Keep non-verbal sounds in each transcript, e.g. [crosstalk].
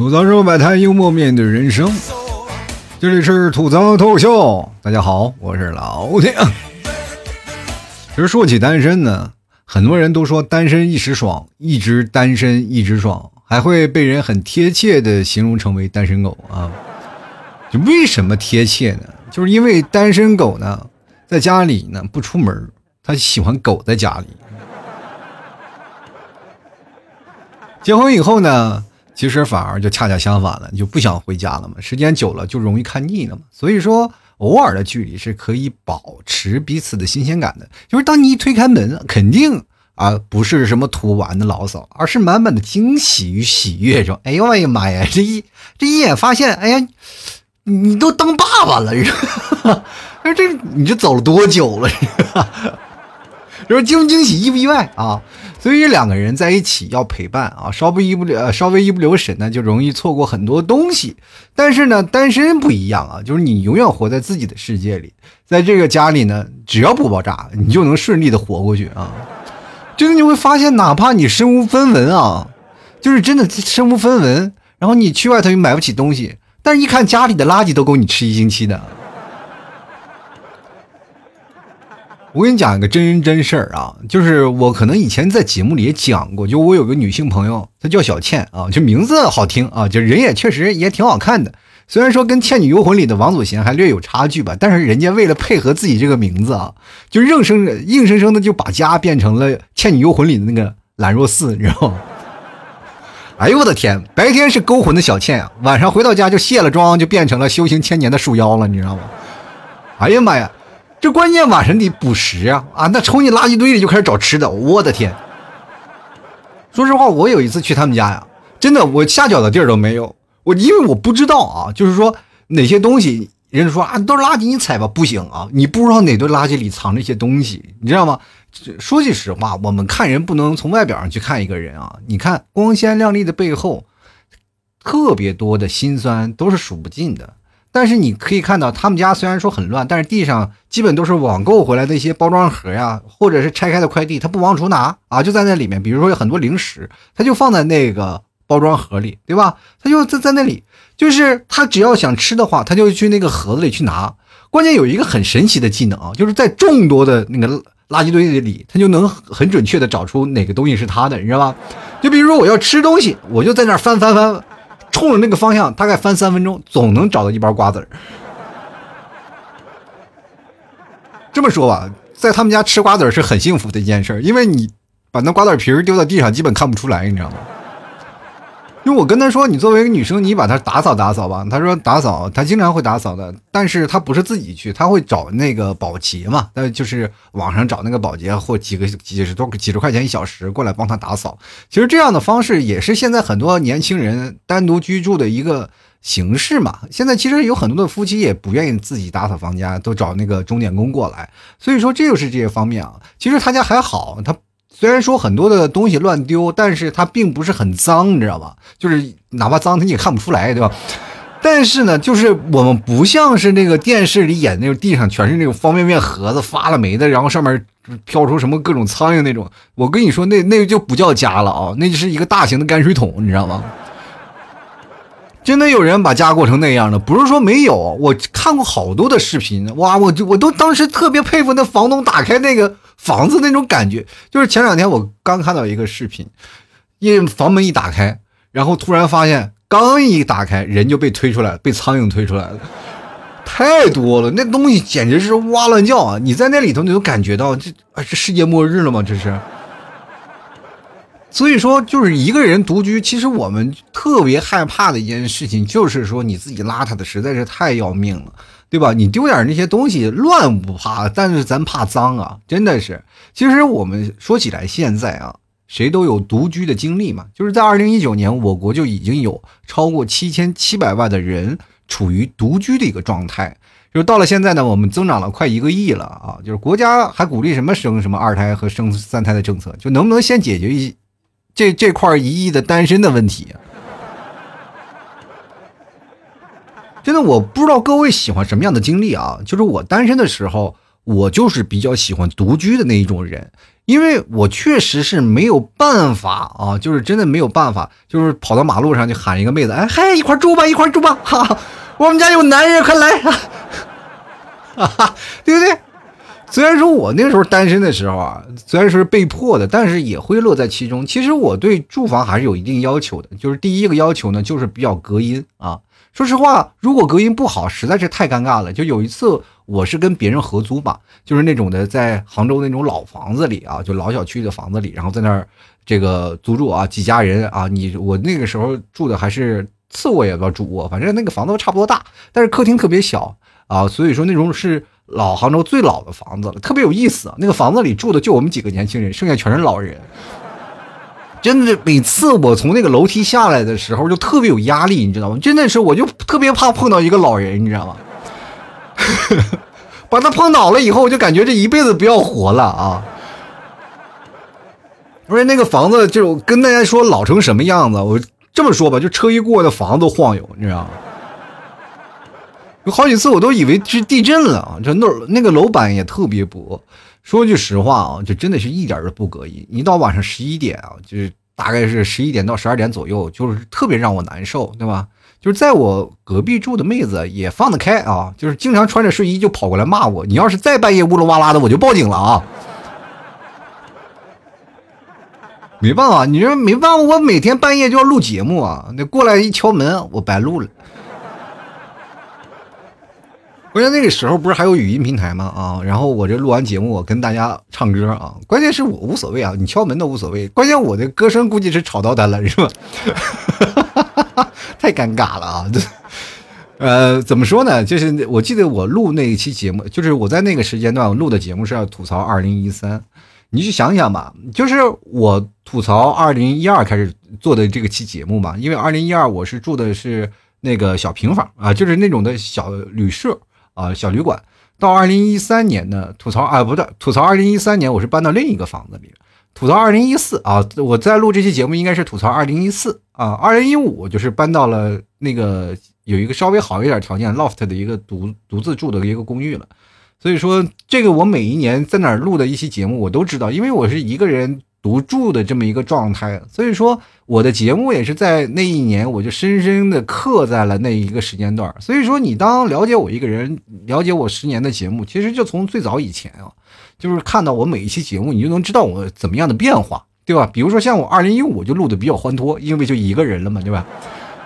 吐槽说百态，幽默面对人生。这里是吐槽脱口秀，大家好，我是老铁。其实说起单身呢，很多人都说单身一时爽，一直单身一直爽，还会被人很贴切的形容成为单身狗啊。就为什么贴切呢？就是因为单身狗呢，在家里呢不出门，他喜欢狗在家里。结婚以后呢，其实反而就恰恰相反了，你就不想回家了嘛。时间久了就容易看腻了嘛。所以说，偶尔的距离是可以保持彼此的新鲜感的。就是当你一推开门，肯定啊不是什么图完的牢骚，而是满满的惊喜与喜悦。说，哎呦我的妈呀，这一这一眼发现，哎呀，你都当爸爸了，是吧？说 [laughs] 这你这走了多久了？就是？惊不惊喜，意不意外啊？所以两个人在一起要陪伴啊，稍微一不留，稍微一不留神呢，就容易错过很多东西。但是呢，单身不一样啊，就是你永远活在自己的世界里，在这个家里呢，只要不爆炸，你就能顺利的活过去啊。就是你会发现，哪怕你身无分文啊，就是真的身无分文，然后你去外头又买不起东西，但是一看家里的垃圾都够你吃一星期的。我跟你讲一个真人真事儿啊，就是我可能以前在节目里也讲过，就我有个女性朋友，她叫小倩啊，就名字好听啊，就人也确实也挺好看的。虽然说跟《倩女幽魂》里的王祖贤还略有差距吧，但是人家为了配合自己这个名字啊，就硬生硬生生的就把家变成了《倩女幽魂》里的那个兰若寺，你知道吗？[laughs] 哎呦我的天，白天是勾魂的小倩啊，晚上回到家就卸了妆，就变成了修行千年的树妖了，你知道吗？哎呀妈呀！这关键晚上得捕食啊啊！那冲进垃圾堆里就开始找吃的，我的天！说实话，我有一次去他们家呀，真的我下脚的地儿都没有。我因为我不知道啊，就是说哪些东西，人家说啊都是垃圾，你踩吧，不行啊！你不知道哪堆垃圾里藏着一些东西，你知道吗？说句实话，我们看人不能从外表上去看一个人啊。你看光鲜亮丽的背后，特别多的辛酸都是数不尽的。但是你可以看到，他们家虽然说很乱，但是地上基本都是网购回来的一些包装盒呀，或者是拆开的快递，他不往出拿啊，就在那里面。比如说有很多零食，他就放在那个包装盒里，对吧？他就在在那里，就是他只要想吃的话，他就去那个盒子里去拿。关键有一个很神奇的技能啊，就是在众多的那个垃圾堆里，他就能很准确的找出哪个东西是他的，你知道吧？就比如说我要吃东西，我就在那翻翻翻。冲着那个方向，大概翻三分钟，总能找到一包瓜子儿。这么说吧，在他们家吃瓜子儿是很幸福的一件事，因为你把那瓜子皮儿丢到地上，基本看不出来，你知道吗？因为我跟他说，你作为一个女生，你把他打扫打扫吧。他说打扫，他经常会打扫的，但是他不是自己去，他会找那个保洁嘛，那就是网上找那个保洁，或几个几十多几十块钱一小时过来帮他打扫。其实这样的方式也是现在很多年轻人单独居住的一个形式嘛。现在其实有很多的夫妻也不愿意自己打扫房间，都找那个钟点工过来。所以说这就是这些方面啊。其实他家还好，他。虽然说很多的东西乱丢，但是它并不是很脏，你知道吧？就是哪怕脏，它你也看不出来，对吧？但是呢，就是我们不像是那个电视里演那种地上全是那种方便面盒子发了霉的，然后上面飘出什么各种苍蝇那种。我跟你说，那那个就不叫家了啊，那就是一个大型的泔水桶，你知道吗？真的有人把家过成那样的，不是说没有，我看过好多的视频，哇，我就我都当时特别佩服那房东打开那个。房子那种感觉，就是前两天我刚看到一个视频，因为房门一打开，然后突然发现，刚一打开，人就被推出来，被苍蝇推出来了，太多了，那东西简直是哇乱叫啊！你在那里头，你都感觉到这啊，这世界末日了吗？这是。所以说，就是一个人独居，其实我们特别害怕的一件事情，就是说你自己邋遢的实在是太要命了。对吧？你丢点那些东西乱不怕，但是咱怕脏啊！真的是。其实我们说起来，现在啊，谁都有独居的经历嘛。就是在二零一九年，我国就已经有超过七千七百万的人处于独居的一个状态。就到了现在呢，我们增长了快一个亿了啊！就是国家还鼓励什么生什么二胎和生三胎的政策，就能不能先解决一这这块一亿的单身的问题？真的，我不知道各位喜欢什么样的经历啊？就是我单身的时候，我就是比较喜欢独居的那一种人，因为我确实是没有办法啊，就是真的没有办法，就是跑到马路上就喊一个妹子，哎嗨，一块住吧，一块住吧，哈，我们家有男人，快来，哈哈，对不对？虽然说我那时候单身的时候啊，虽然说是被迫的，但是也会乐在其中。其实我对住房还是有一定要求的，就是第一个要求呢，就是比较隔音啊。说实话，如果隔音不好，实在是太尴尬了。就有一次，我是跟别人合租吧，就是那种的，在杭州那种老房子里啊，就老小区的房子里，然后在那儿这个租住啊，几家人啊，你我那个时候住的还是次卧也不知道主卧，反正那个房子都差不多大，但是客厅特别小啊，所以说那种是。老杭州最老的房子了，特别有意思。那个房子里住的就我们几个年轻人，剩下全是老人。真的，每次我从那个楼梯下来的时候，就特别有压力，你知道吗？真的是，我就特别怕碰到一个老人，你知道吗？把他碰倒了以后，我就感觉这一辈子不要活了啊！而且那个房子，就跟大家说老成什么样子，我这么说吧，就车一过，那房子都晃悠，你知道吗？有好几次我都以为是地震了啊！这那那个楼板也特别薄。说句实话啊，就真的是一点都不隔音。一到晚上十一点啊，就是大概是十一点到十二点左右，就是特别让我难受，对吧？就是在我隔壁住的妹子也放得开啊，就是经常穿着睡衣就跑过来骂我。你要是再半夜呜噜哇啦的，我就报警了啊！[laughs] 没办法，你说没办法，我每天半夜就要录节目啊，那过来一敲门，我白录了。关键那个时候不是还有语音平台吗？啊，然后我这录完节目，我跟大家唱歌啊。关键是我无所谓啊，你敲门都无所谓。关键我的歌声估计是吵到他了，是吧？[laughs] 太尴尬了啊！[laughs] 呃，怎么说呢？就是我记得我录那一期节目，就是我在那个时间段录的节目是要吐槽二零一三。你去想想吧，就是我吐槽二零一二开始做的这个期节目嘛，因为二零一二我是住的是那个小平房啊，就是那种的小旅社。啊，小旅馆到二零一三年呢，吐槽啊，不对，吐槽二零一三年我是搬到另一个房子里，吐槽二零一四啊，我在录这期节目应该是吐槽二零一四啊，二零一五就是搬到了那个有一个稍微好一点条件 loft 的一个独独自住的一个公寓了，所以说这个我每一年在哪儿录的一期节目我都知道，因为我是一个人。独住的这么一个状态，所以说我的节目也是在那一年，我就深深的刻在了那一个时间段。所以说，你当了解我一个人，了解我十年的节目，其实就从最早以前啊，就是看到我每一期节目，你就能知道我怎么样的变化，对吧？比如说像我二零一五就录的比较欢脱，因为就一个人了嘛，对吧？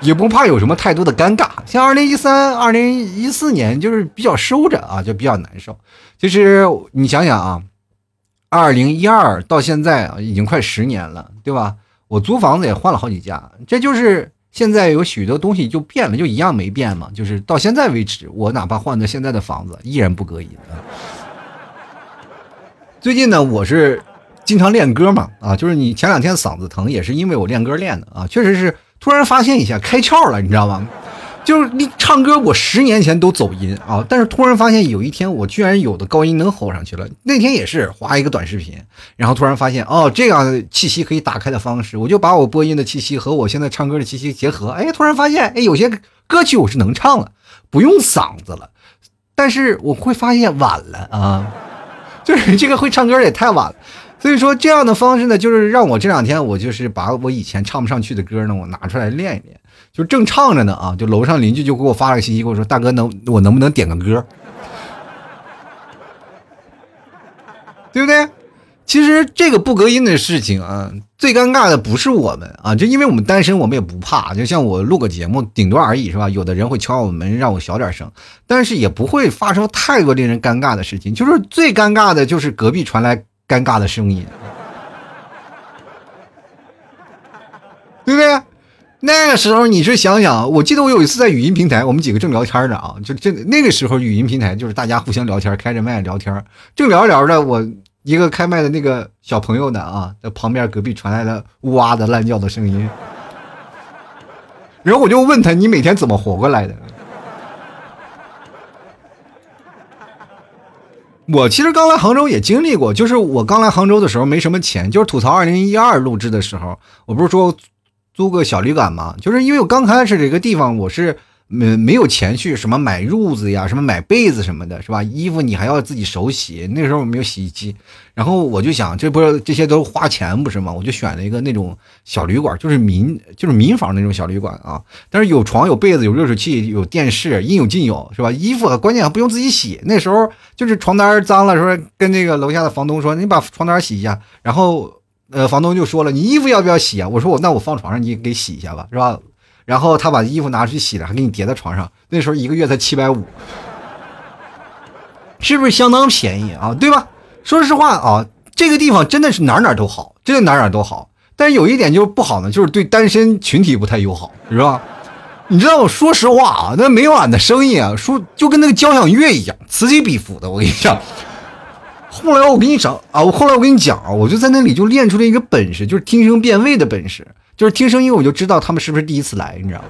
也不怕有什么太多的尴尬。像二零一三、二零一四年就是比较收着啊，就比较难受。其实你想想啊。二零一二到现在啊，已经快十年了，对吧？我租房子也换了好几家，这就是现在有许多东西就变了，就一样没变嘛。就是到现在为止，我哪怕换的现在的房子，依然不隔音。最近呢，我是经常练歌嘛，啊，就是你前两天嗓子疼，也是因为我练歌练的啊，确实是突然发现一下开窍了，你知道吗？就是你唱歌，我十年前都走音啊，但是突然发现有一天我居然有的高音能吼上去了。那天也是划一个短视频，然后突然发现哦，这样气息可以打开的方式，我就把我播音的气息和我现在唱歌的气息结合，哎，突然发现哎，有些歌曲我是能唱了，不用嗓子了。但是我会发现晚了啊，就是这个会唱歌也太晚了。所以说这样的方式呢，就是让我这两天我就是把我以前唱不上去的歌呢，我拿出来练一练。就正唱着呢啊，就楼上邻居就给我发了个信息，跟我说：“大哥，能我能不能点个歌？对不对？其实这个不隔音的事情啊，最尴尬的不是我们啊，就因为我们单身，我们也不怕。就像我录个节目，顶多而已，是吧？有的人会敲我门，让我小点声，但是也不会发生太多令人尴尬的事情。就是最尴尬的就是隔壁传来尴尬的声音，对不对？”那个时候你是想想，我记得我有一次在语音平台，我们几个正聊天呢啊，就这那个时候语音平台就是大家互相聊天，开着麦聊天，正聊着聊着，我一个开麦的那个小朋友呢啊，在旁边隔壁传来了哇的烂叫的声音，然后我就问他，你每天怎么活过来的？我其实刚来杭州也经历过，就是我刚来杭州的时候没什么钱，就是吐槽二零一二录制的时候，我不是说。租个小旅馆嘛，就是因为我刚开始这个地方我是没没有钱去什么买褥子呀，什么买被子什么的，是吧？衣服你还要自己手洗，那时候没有洗衣机，然后我就想，这不是这些都花钱不是吗？我就选了一个那种小旅馆，就是民就是民房那种小旅馆啊，但是有床有被子有热水器有电视，应有尽有，是吧？衣服关键还不用自己洗，那时候就是床单脏了，说跟那个楼下的房东说，你把床单洗一下，然后呃房东就说了，你衣服要不要洗啊？我说我那我放床上，你给洗一下吧，是吧？然后他把衣服拿出去洗了，还给你叠在床上。那时候一个月才七百五，是不是相当便宜啊？对吧？说实话啊，这个地方真的是哪哪都好，真的哪哪都好。但是有一点就是不好呢，就是对单身群体不太友好，是吧？你知道，我说实话啊，那每晚的声音啊，说就跟那个交响乐一样，此起彼伏的。我跟你讲，后来我跟你讲啊，我后来我跟你讲啊，我就在那里就练出了一个本事，就是听声辨位的本事。就是听声音，我就知道他们是不是第一次来，你知道吗？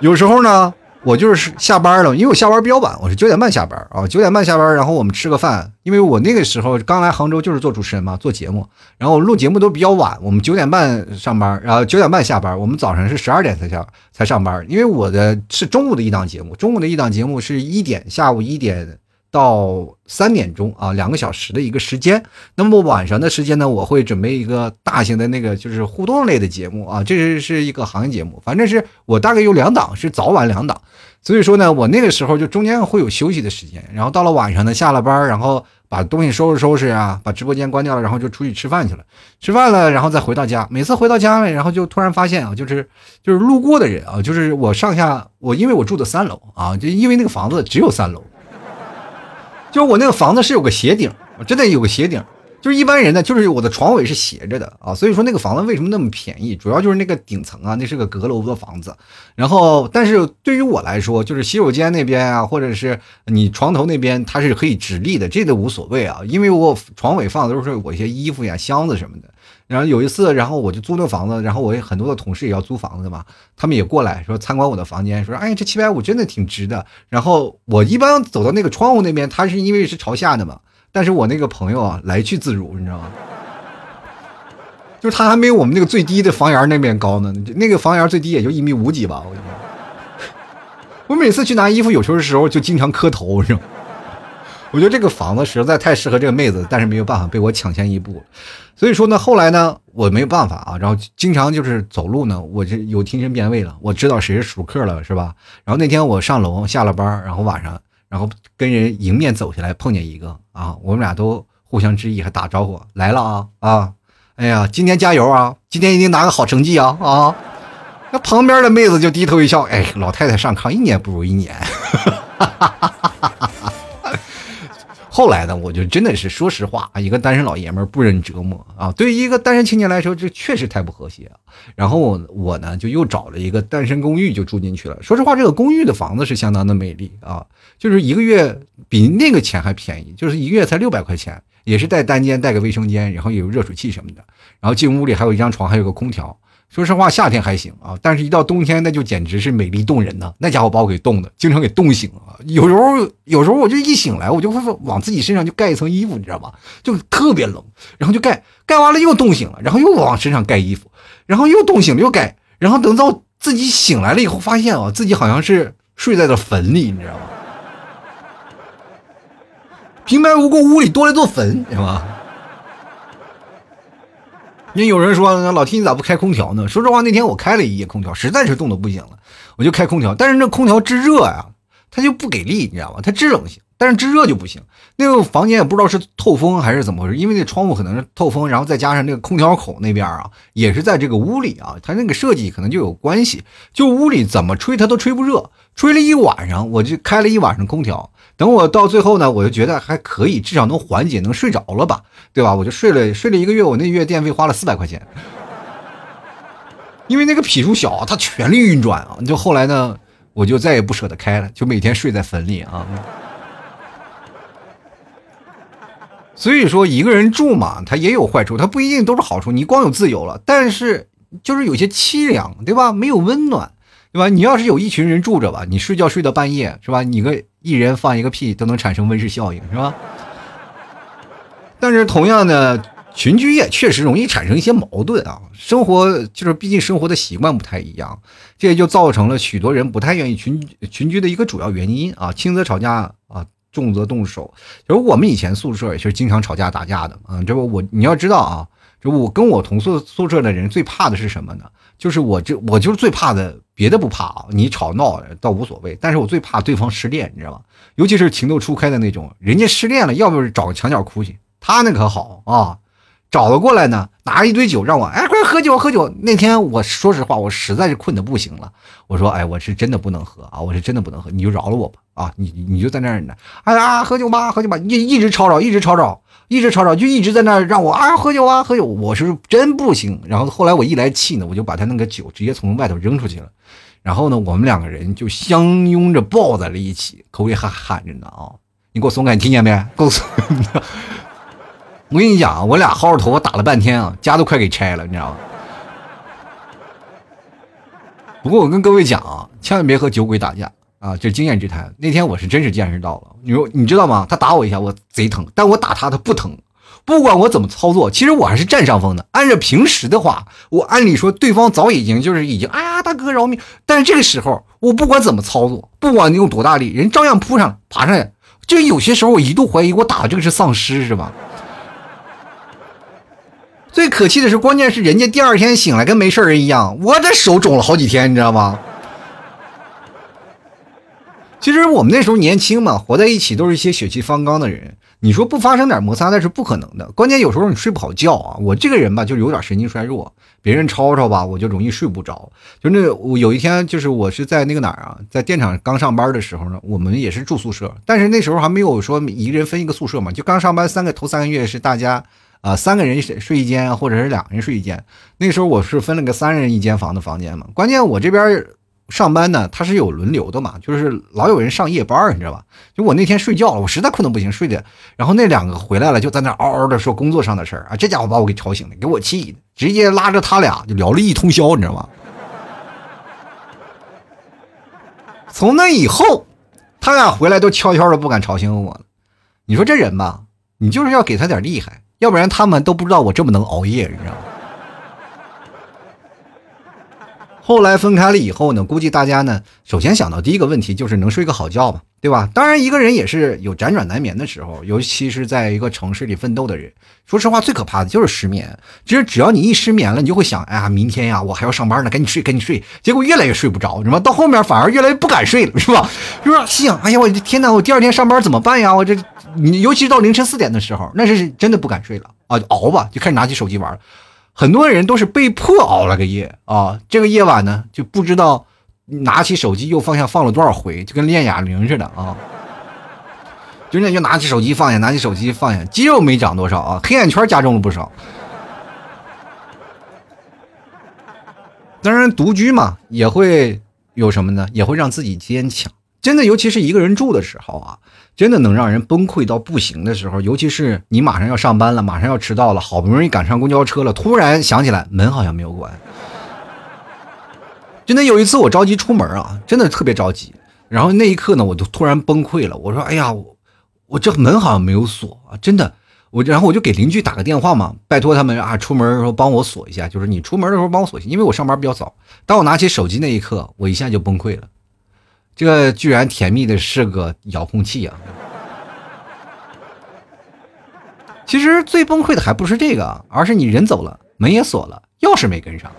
有时候呢，我就是下班了，因为我下班比较晚，我是九点半下班啊，九点半下班，然后我们吃个饭。因为我那个时候刚来杭州，就是做主持人嘛，做节目，然后录节目都比较晚，我们九点半上班，然后九点半下班，我们早上是十二点才下才上班，因为我的是中午的一档节目，中午的一档节目是一点，下午一点。到三点钟啊，两个小时的一个时间。那么晚上的时间呢，我会准备一个大型的那个就是互动类的节目啊，这是是一个行业节目，反正是我大概有两档，是早晚两档。所以说呢，我那个时候就中间会有休息的时间，然后到了晚上呢，下了班，然后把东西收拾收拾啊，把直播间关掉了，然后就出去吃饭去了。吃饭了，然后再回到家。每次回到家了，然后就突然发现啊，就是就是路过的人啊，就是我上下我因为我住的三楼啊，就因为那个房子只有三楼。就是我那个房子是有个斜顶，真的有个斜顶。就是一般人呢，就是我的床尾是斜着的啊，所以说那个房子为什么那么便宜？主要就是那个顶层啊，那是个阁楼的房子。然后，但是对于我来说，就是洗手间那边啊，或者是你床头那边，它是可以直立的，这都无所谓啊，因为我床尾放的都是我一些衣服呀、箱子什么的。然后有一次，然后我就租那房子，然后我很多的同事也要租房子嘛，他们也过来说参观我的房间，说哎这七百五真的挺值的。然后我一般走到那个窗户那边，它是因为是朝下的嘛。但是我那个朋友啊，来去自如，你知道吗？就是他还没有我们那个最低的房檐那边高呢。那个房檐最低也就一米五几吧。我跟你说，我每次去拿衣服，有时候的时候就经常磕头，是吧？我觉得这个房子实在太适合这个妹子，但是没有办法被我抢先一步。所以说呢，后来呢，我没有办法啊，然后经常就是走路呢，我就有听声辨位了，我知道谁是熟客了，是吧？然后那天我上楼下了班，然后晚上。然后跟人迎面走下来，碰见一个啊，我们俩都互相致意，还打招呼来了啊啊！哎呀，今天加油啊！今天一定拿个好成绩啊啊！那旁边的妹子就低头一笑，哎，老太太上炕一年不如一年。哈哈哈哈哈哈后来呢，我就真的是说实话，一个单身老爷们不忍折磨啊，对于一个单身青年来说，这确实太不和谐。然后我呢，就又找了一个单身公寓就住进去了。说实话，这个公寓的房子是相当的美丽啊，就是一个月比那个钱还便宜，就是一个月才六百块钱，也是带单间、带个卫生间，然后有热水器什么的，然后进屋里还有一张床，还有个空调。说实话，夏天还行啊，但是一到冬天，那就简直是美丽动人呐！那家伙把我给冻的，经常给冻醒啊。有时候，有时候我就一醒来，我就会往自己身上就盖一层衣服，你知道吗？就特别冷，然后就盖，盖完了又冻醒了，然后又往身上盖衣服，然后又冻醒了又盖，然后等到自己醒来了以后，发现啊，自己好像是睡在了坟里，你知道吗？平白无故屋里多了座坟，知道吗？那有人说，老 T 你咋不开空调呢？说实话，那天我开了一夜空调，实在是冻得不行了，我就开空调。但是那空调制热呀，它就不给力，你知道吗？它制冷行，但是制热就不行。那个房间也不知道是透风还是怎么回事，因为那窗户可能是透风，然后再加上那个空调口那边啊，也是在这个屋里啊，它那个设计可能就有关系。就屋里怎么吹它都吹不热，吹了一晚上，我就开了一晚上空调。等我到最后呢，我就觉得还可以，至少能缓解，能睡着了吧，对吧？我就睡了睡了一个月，我那月电费花了四百块钱，因为那个匹数小，它全力运转啊。就后来呢，我就再也不舍得开了，就每天睡在坟里啊。所以说，一个人住嘛，它也有坏处，它不一定都是好处。你光有自由了，但是就是有些凄凉，对吧？没有温暖。对吧？你要是有一群人住着吧，你睡觉睡到半夜是吧？你个一人放一个屁都能产生温室效应是吧？但是同样的，群居也确实容易产生一些矛盾啊。生活就是毕竟生活的习惯不太一样，这也就造成了许多人不太愿意群群居的一个主要原因啊。轻则吵架啊，重则动手。就是我们以前宿舍也是经常吵架打架的啊。这不我你要知道啊，这我跟我同宿宿舍的人最怕的是什么呢？就是我这我就是最怕的，别的不怕啊，你吵闹倒无所谓，但是我最怕对方失恋，你知道吗？尤其是情窦初开的那种，人家失恋了，要不是找个墙角哭去，他那可好啊。找了过来呢，拿一堆酒让我哎，快喝酒喝酒。那天我说实话，我实在是困得不行了。我说哎，我是真的不能喝啊，我是真的不能喝，你就饶了我吧啊，你你就在那儿呢，哎呀，喝酒吧喝酒吧，一一直吵吵，一直吵吵，一直吵吵，就一直在那让我啊喝酒啊喝酒，我是真不行。然后后来我一来气呢，我就把他那个酒直接从外头扔出去了。然后呢，我们两个人就相拥着抱在了一起，口里还喊着呢啊，你给我松开，你听见没？给我松。[laughs] 我跟你讲啊，我俩薅着头发打了半天啊，家都快给拆了，你知道吗？不过我跟各位讲啊，千万别和酒鬼打架啊，这经验之谈。那天我是真是见识到了，你说你知道吗？他打我一下，我贼疼，但我打他他不疼。不管我怎么操作，其实我还是占上风的。按照平时的话，我按理说对方早已经就是已经，哎呀，大哥饶命！但是这个时候，我不管怎么操作，不管你用多大力，人照样扑上爬上来。就有些时候，我一度怀疑我打的这个是丧尸，是吧？最可气的是，关键是人家第二天醒来跟没事人一样，我这手肿了好几天，你知道吗？其实我们那时候年轻嘛，活在一起都是一些血气方刚的人，你说不发生点摩擦那是不可能的。关键有时候你睡不好觉啊，我这个人吧就有点神经衰弱，别人吵吵吧我就容易睡不着。就那我有一天就是我是在那个哪儿啊，在电厂刚上班的时候呢，我们也是住宿舍，但是那时候还没有说一个人分一个宿舍嘛，就刚上班三个头三个月是大家。啊，三个人睡睡一间，或者是两个人睡一间。那时候我是分了个三人一间房的房间嘛。关键我这边上班呢，他是有轮流的嘛，就是老有人上夜班，你知道吧？就我那天睡觉了，我实在困得不行，睡的。然后那两个回来了，就在那嗷嗷的说工作上的事儿啊。这家伙把我给吵醒了，给我气的，直接拉着他俩就聊了一通宵，你知道吗？从那以后，他俩回来都悄悄的不敢吵醒我了。你说这人吧，你就是要给他点厉害。要不然他们都不知道我这么能熬夜，你知道吗？后来分开了以后呢，估计大家呢，首先想到第一个问题就是能睡个好觉吧，对吧？当然，一个人也是有辗转难眠的时候，尤其是在一个城市里奋斗的人，说实话，最可怕的就是失眠。其实只要你一失眠了，你就会想，哎呀，明天呀，我还要上班呢，赶紧睡，赶紧睡。结果越来越睡不着，是吧？到后面反而越来越不敢睡了，是吧？[laughs] 是心？想，哎呀，我的天哪，我第二天上班怎么办呀？我这，你尤其是到凌晨四点的时候，那是真的不敢睡了啊，熬吧，就开始拿起手机玩。很多人都是被迫熬了个夜啊，这个夜晚呢就不知道拿起手机又方向放了多少回，就跟练哑铃似的啊，就那就拿起手机放下，拿起手机放下，肌肉没长多少啊，黑眼圈加重了不少。当然，独居嘛也会有什么呢？也会让自己坚强。真的，尤其是一个人住的时候啊。真的能让人崩溃到不行的时候，尤其是你马上要上班了，马上要迟到了，好不容易赶上公交车了，突然想起来门好像没有关。真的有一次我着急出门啊，真的特别着急，然后那一刻呢，我就突然崩溃了。我说：“哎呀，我我这门好像没有锁啊！”真的，我然后我就给邻居打个电话嘛，拜托他们啊，出门的时候帮我锁一下，就是你出门的时候帮我锁一下，因为我上班比较早。当我拿起手机那一刻，我一下就崩溃了。这居然甜蜜的是个遥控器啊！其实最崩溃的还不是这个，而是你人走了，门也锁了，钥匙没跟上！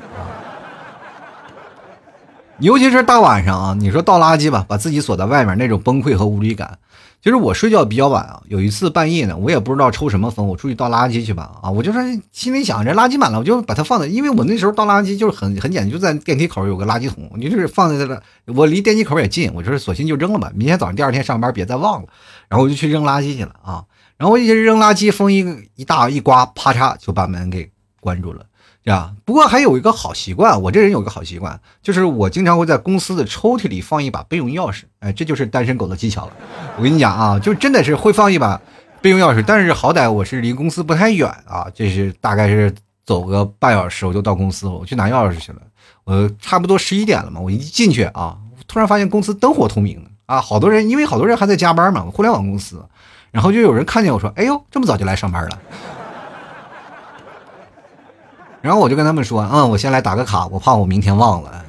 尤其是大晚上啊，你说倒垃圾吧，把自己锁在外面，那种崩溃和无力感。其实我睡觉比较晚啊，有一次半夜呢，我也不知道抽什么风，我出去倒垃圾去吧。啊，我就说心里想，这垃圾满了，我就把它放在，因为我那时候倒垃圾就是很很简单，就在电梯口有个垃圾桶，你就是放在这了，我离电梯口也近，我就是索性就扔了吧，明天早上第二天上班别再忘了，然后我就去扔垃圾去了啊，然后我一扔垃圾，风一一大一刮，啪嚓就把门给关住了。呀，不过还有一个好习惯，我这人有个好习惯，就是我经常会在公司的抽屉里放一把备用钥匙。哎，这就是单身狗的技巧了。我跟你讲啊，就真的是会放一把备用钥匙，但是好歹我是离公司不太远啊，这是大概是走个半小时我就到公司了，我去拿钥匙去了。我差不多十一点了嘛，我一进去啊，突然发现公司灯火通明啊，好多人，因为好多人还在加班嘛，互联网公司，然后就有人看见我说，哎呦，这么早就来上班了。然后我就跟他们说，嗯，我先来打个卡，我怕我明天忘了。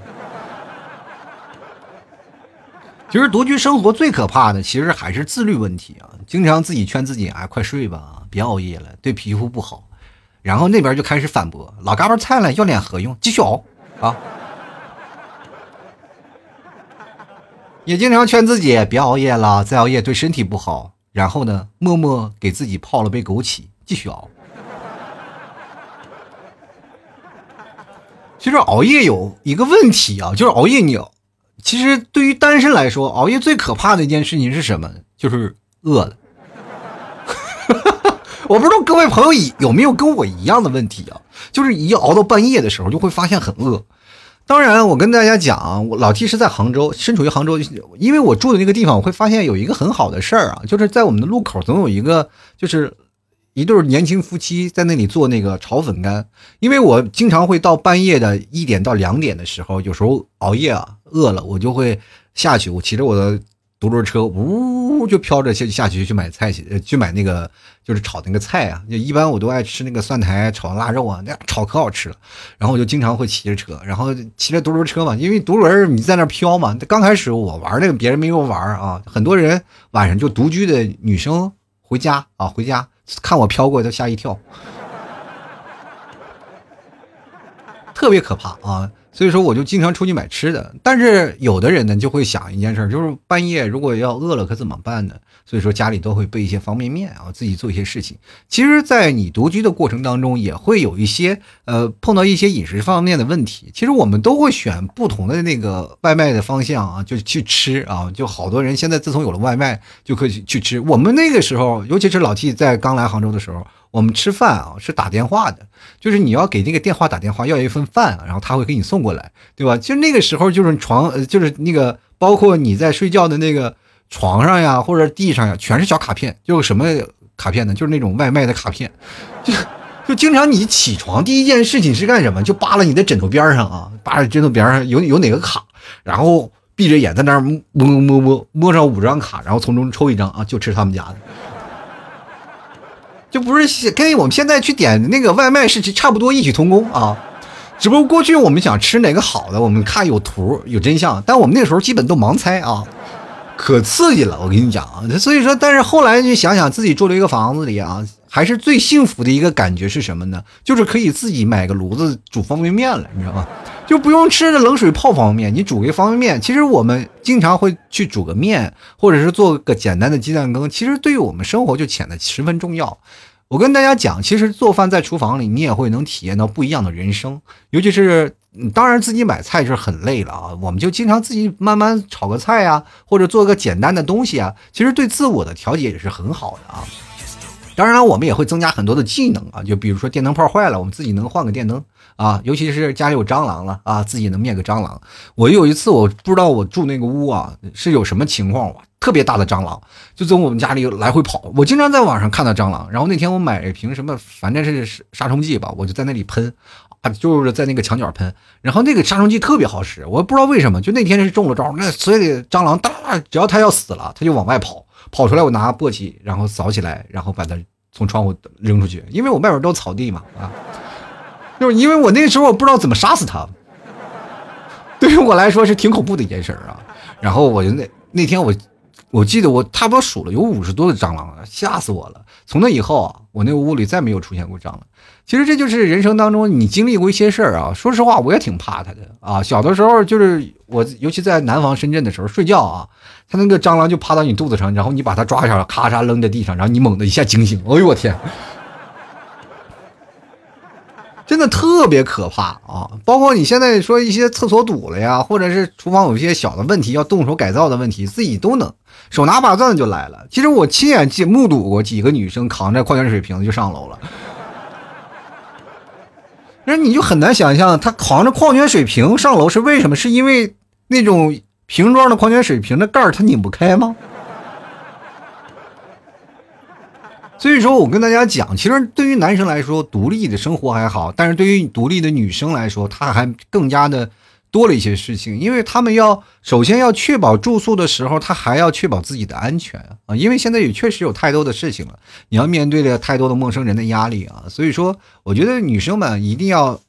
其实独居生活最可怕的，其实还是自律问题啊！经常自己劝自己，哎，快睡吧，别熬夜了，对皮肤不好。然后那边就开始反驳，老嘎巴菜了，要脸何用？继续熬啊！也经常劝自己别熬夜了，再熬夜对身体不好。然后呢，默默给自己泡了杯枸杞，继续熬。其实熬夜有一个问题啊，就是熬夜你。其实对于单身来说，熬夜最可怕的一件事情是什么？就是饿了。[laughs] 我不知道各位朋友有没有跟我一样的问题啊？就是一熬到半夜的时候，就会发现很饿。当然，我跟大家讲，我老 T 是在杭州，身处于杭州，因为我住的那个地方，我会发现有一个很好的事儿啊，就是在我们的路口总有一个，就是一对年轻夫妻在那里做那个炒粉干。因为我经常会到半夜的一点到两点的时候，有时候熬夜啊。饿了，我就会下去。我骑着我的独轮车，呜就飘着下下去去买菜去，去买那个就是炒那个菜啊。就一般我都爱吃那个蒜苔炒腊肉啊，那炒可好吃了。然后我就经常会骑着车，然后骑着独轮车嘛，因为独轮你在那飘嘛。刚开始我玩那个，别人没有玩啊。很多人晚上就独居的女生回家啊，回家看我飘过都吓一跳，[laughs] 特别可怕啊。所以说，我就经常出去买吃的。但是有的人呢，就会想一件事，就是半夜如果要饿了，可怎么办呢？所以说，家里都会备一些方便面啊，自己做一些事情。其实，在你独居的过程当中，也会有一些呃碰到一些饮食方面的问题。其实我们都会选不同的那个外卖的方向啊，就去吃啊。就好多人现在自从有了外卖，就可以去吃。我们那个时候，尤其是老 T 在刚来杭州的时候。我们吃饭啊是打电话的，就是你要给那个电话打电话，要一份饭，然后他会给你送过来，对吧？就那个时候就是床，就是那个包括你在睡觉的那个床上呀，或者地上呀，全是小卡片，就什么卡片呢？就是那种外卖的卡片，就就经常你起床第一件事情是干什么？就扒拉你的枕头边上啊，扒拉枕头边上有有哪个卡，然后闭着眼在那儿摸摸摸摸上五张卡，然后从中抽一张啊，就吃他们家的。就不是跟我们现在去点那个外卖是差不多异曲同工啊，只不过过去我们想吃哪个好的，我们看有图有真相，但我们那时候基本都盲猜啊，可刺激了，我跟你讲啊，所以说，但是后来就想想自己住了一个房子里啊。还是最幸福的一个感觉是什么呢？就是可以自己买个炉子煮方便面了，你知道吗？就不用吃着冷水泡方便面，你煮个方便面。其实我们经常会去煮个面，或者是做个简单的鸡蛋羹，其实对于我们生活就显得十分重要。我跟大家讲，其实做饭在厨房里，你也会能体验到不一样的人生。尤其是，当然自己买菜就是很累了啊，我们就经常自己慢慢炒个菜呀，或者做个简单的东西啊，其实对自我的调节也是很好的啊。当然，我们也会增加很多的技能啊，就比如说电灯泡坏了，我们自己能换个电灯啊。尤其是家里有蟑螂了啊，自己能灭个蟑螂。我有一次我不知道我住那个屋啊是有什么情况，特别大的蟑螂就从我们家里来回跑。我经常在网上看到蟑螂，然后那天我买一瓶什么，反正是杀虫剂吧，我就在那里喷就是在那个墙角喷。然后那个杀虫剂特别好使，我不知道为什么，就那天是中了招，那所有的蟑螂哒，只要它要死了，它就往外跑。跑出来，我拿簸箕，然后扫起来，然后把它从窗户扔出去。因为我外边都是草地嘛，啊，就是因为我那时候我不知道怎么杀死它，对于我来说是挺恐怖的一件事啊。然后我就那那天我。我记得我差不多数了有五十多个蟑螂，吓死我了。从那以后啊，我那个屋里再没有出现过蟑螂。其实这就是人生当中你经历过一些事儿啊。说实话，我也挺怕它的啊。小的时候就是我，尤其在南方深圳的时候睡觉啊，它那个蟑螂就趴到你肚子上，然后你把它抓一下，咔嚓扔在地上，然后你猛的一下惊醒。哎呦我天！[laughs] 真的特别可怕啊！包括你现在说一些厕所堵了呀，或者是厨房有一些小的问题要动手改造的问题，自己都能手拿把攥就来了。其实我亲眼目睹过几个女生扛着矿泉水瓶子就上楼了，那你就很难想象他扛着矿泉水瓶上楼是为什么？是因为那种瓶装的矿泉水瓶的盖儿他拧不开吗？所以说，我跟大家讲，其实对于男生来说，独立的生活还好；但是对于独立的女生来说，她还更加的多了一些事情，因为他们要首先要确保住宿的时候，他还要确保自己的安全啊，因为现在也确实有太多的事情了，你要面对着太多的陌生人的压力啊，所以说，我觉得女生们一定要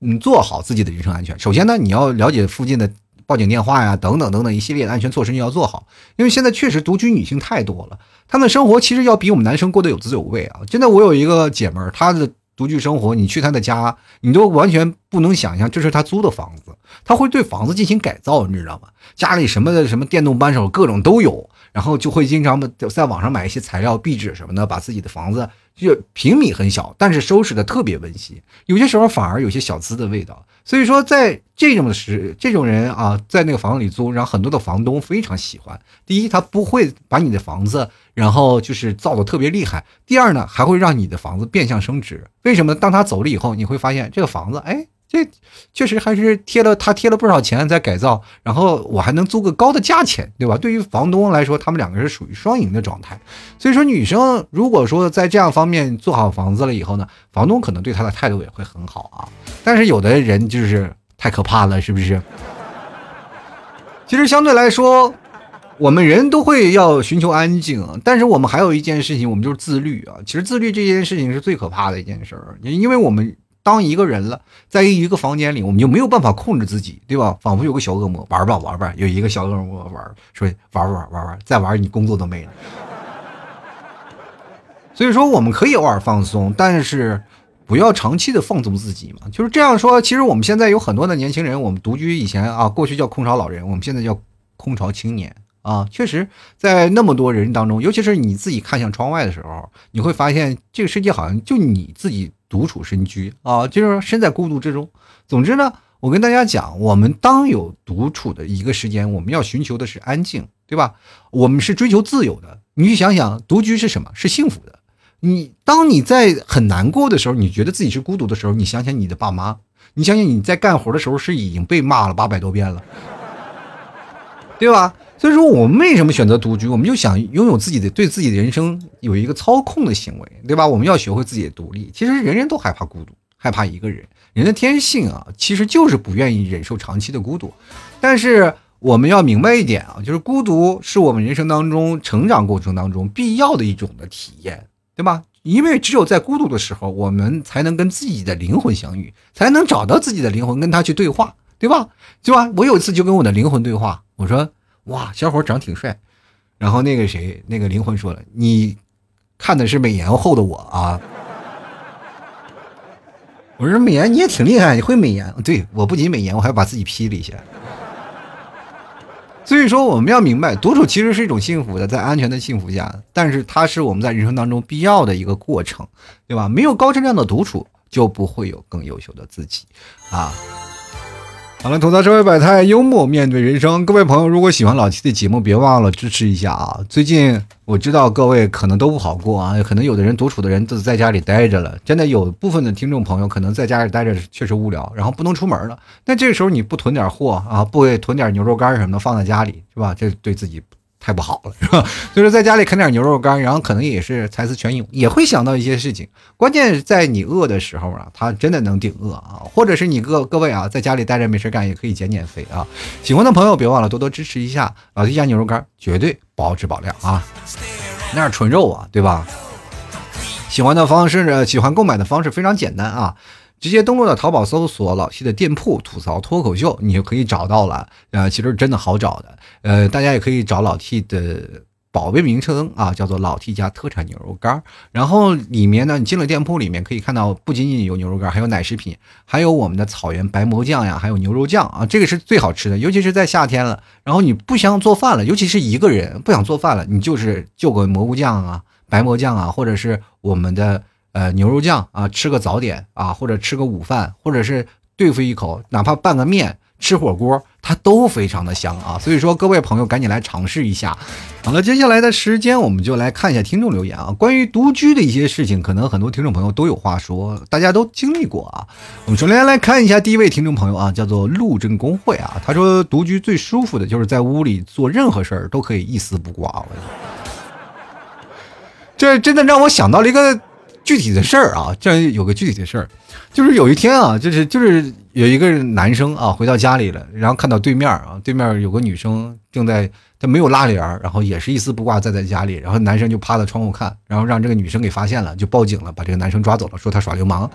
嗯做好自己的人身安全。首先呢，你要了解附近的报警电话呀，等等等等一系列的安全措施你要做好，因为现在确实独居女性太多了，她们生活其实要比我们男生过得有滋有味啊。真的，我有一个姐们儿，她的。独居生活，你去他的家，你都完全不能想象这是他租的房子。他会对房子进行改造，你知道吗？家里什么的什么电动扳手各种都有，然后就会经常在网上买一些材料、壁纸什么的，把自己的房子就平米很小，但是收拾的特别温馨。有些时候反而有些小资的味道。所以说，在这种时这种人啊，在那个房子里租，然后很多的房东非常喜欢。第一，他不会把你的房子，然后就是造的特别厉害。第二呢，还会让你的房子变相升值。为什么？当他走了以后，你会发现这个房子，哎。这确实还是贴了他贴了不少钱在改造，然后我还能租个高的价钱，对吧？对于房东来说，他们两个是属于双赢的状态。所以说，女生如果说在这样方面做好房子了以后呢，房东可能对她的态度也会很好啊。但是有的人就是太可怕了，是不是？其实相对来说，我们人都会要寻求安静，但是我们还有一件事情，我们就是自律啊。其实自律这件事情是最可怕的一件事儿，因为我们。当一个人了，在一个房间里，我们就没有办法控制自己，对吧？仿佛有个小恶魔，玩吧玩吧，有一个小恶魔玩，说玩玩玩玩，再玩你工作都没了。所以说，我们可以偶尔放松，但是不要长期的放纵自己嘛。就是这样说，其实我们现在有很多的年轻人，我们独居以前啊，过去叫空巢老人，我们现在叫空巢青年啊。确实，在那么多人当中，尤其是你自己看向窗外的时候，你会发现这个世界好像就你自己。独处身居啊，就是身在孤独之中。总之呢，我跟大家讲，我们当有独处的一个时间，我们要寻求的是安静，对吧？我们是追求自由的。你去想想，独居是什么？是幸福的。你当你在很难过的时候，你觉得自己是孤独的时候，你想想你的爸妈，你想想你在干活的时候是已经被骂了八百多遍了，对吧？所以说，我们为什么选择独居？我们就想拥有自己的对自己的人生有一个操控的行为，对吧？我们要学会自己的独立。其实人人都害怕孤独，害怕一个人。人的天性啊，其实就是不愿意忍受长期的孤独。但是我们要明白一点啊，就是孤独是我们人生当中成长过程当中必要的一种的体验，对吧？因为只有在孤独的时候，我们才能跟自己的灵魂相遇，才能找到自己的灵魂，跟他去对话，对吧？对吧？我有一次就跟我的灵魂对话，我说。哇，小伙长挺帅，然后那个谁，那个灵魂说了，你看的是美颜后的我啊。我说美颜你也挺厉害，你会美颜？对我不仅美颜，我还把自己 P 了一下。所以说我们要明白，独处其实是一种幸福的，在安全的幸福下，但是它是我们在人生当中必要的一个过程，对吧？没有高质量的独处，就不会有更优秀的自己啊。好了，吐槽社会百态，幽默面对人生。各位朋友，如果喜欢老七的节目，别忘了支持一下啊！最近我知道各位可能都不好过啊，[laughs] 可能有的人独处的人都在家里待着了。真的有部分的听众朋友可能在家里待着确实无聊，然后不能出门了。那这个时候你不囤点货啊，不囤点牛肉干什么的放在家里，是吧？这对自己。太不好了，[laughs] 是吧？所以说在家里啃点牛肉干，然后可能也是才思泉涌，也会想到一些事情。关键在你饿的时候啊，它真的能顶饿啊。或者是你各各位啊，在家里待着没事干，也可以减减肥啊。喜欢的朋友别忘了多多支持一下老弟家牛肉干，绝对保质保量啊，那是纯肉啊，对吧？喜欢的方式呢，喜欢购买的方式非常简单啊。直接登录到淘宝搜索老 T 的店铺吐槽脱口秀，你就可以找到了。呃，其实真的好找的。呃，大家也可以找老 T 的宝贝名称啊，叫做老 T 家特产牛肉干。然后里面呢，你进了店铺里面可以看到，不仅仅有牛肉干，还有奶食品，还有我们的草原白馍酱呀，还有牛肉酱啊，这个是最好吃的，尤其是在夏天了。然后你不想做饭了，尤其是一个人不想做饭了，你就是就个蘑菇酱啊、白馍酱啊，或者是我们的。呃，牛肉酱啊，吃个早点啊，或者吃个午饭，或者是对付一口，哪怕拌个面，吃火锅，它都非常的香啊。所以说，各位朋友赶紧来尝试一下。好了，接下来的时间我们就来看一下听众留言啊。关于独居的一些事情，可能很多听众朋友都有话说，大家都经历过啊。我们首先来看一下第一位听众朋友啊，叫做陆镇工会啊，他说独居最舒服的就是在屋里做任何事儿都可以一丝不挂。这真的让我想到了一个。具体的事儿啊，这有个具体的事儿，就是有一天啊，就是就是有一个男生啊回到家里了，然后看到对面啊，对面有个女生正在，她没有拉帘然后也是一丝不挂站在家里，然后男生就趴在窗户看，然后让这个女生给发现了，就报警了，把这个男生抓走了，说他耍流氓。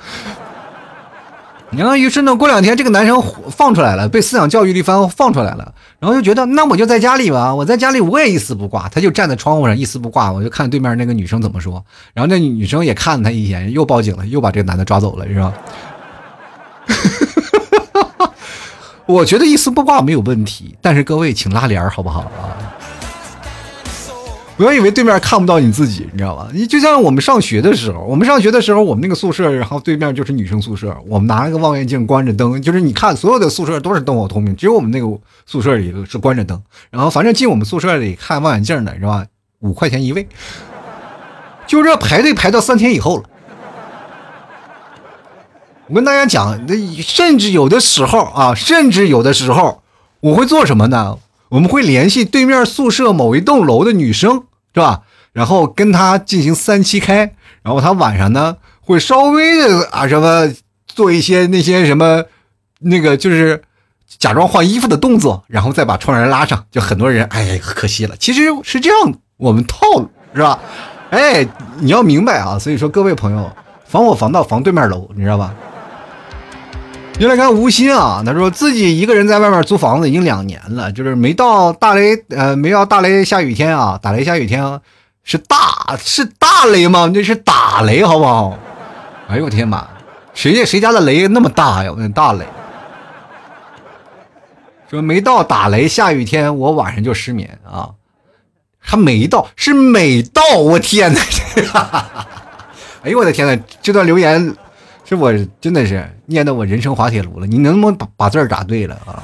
然后于是呢，过两天这个男生放出来了，被思想教育了一番放出来了，然后就觉得那我就在家里吧，我在家里我也一丝不挂，他就站在窗户上一丝不挂，我就看对面那个女生怎么说，然后那女生也看了他一眼，又报警了，又把这个男的抓走了，是吧？[laughs] 我觉得一丝不挂没有问题，但是各位请拉帘好不好啊？不要以为对面看不到你自己，你知道吧？你就像我们上学的时候，我们上学的时候，我们那个宿舍，然后对面就是女生宿舍，我们拿那个望远镜关着灯，就是你看所有的宿舍都是灯火通明，只有我们那个宿舍里是关着灯。然后反正进我们宿舍里看望远镜的是吧？五块钱一位，就这排队排到三天以后了。我跟大家讲，那甚至有的时候啊，甚至有的时候我会做什么呢？我们会联系对面宿舍某一栋楼的女生。是吧？然后跟他进行三七开，然后他晚上呢会稍微的啊什么做一些那些什么那个就是假装换衣服的动作，然后再把窗帘拉上。就很多人哎可惜了，其实是这样，我们套路是吧？哎，你要明白啊！所以说各位朋友，防火防盗防对面楼，你知道吧？原来看吴昕啊，他说自己一个人在外面租房子已经两年了，就是没到大雷呃没到大雷下雨天啊，打雷下雨天是大是大雷吗？那是打雷好不好？哎呦我天妈，谁家谁家的雷那么大呀？那大雷，说没到打雷下雨天，我晚上就失眠啊，还没到是没到，我天哪！[laughs] 哎呦我的天哪，这段留言。这我真的是念的我人生滑铁卢了，你能不能把把字儿打对了啊？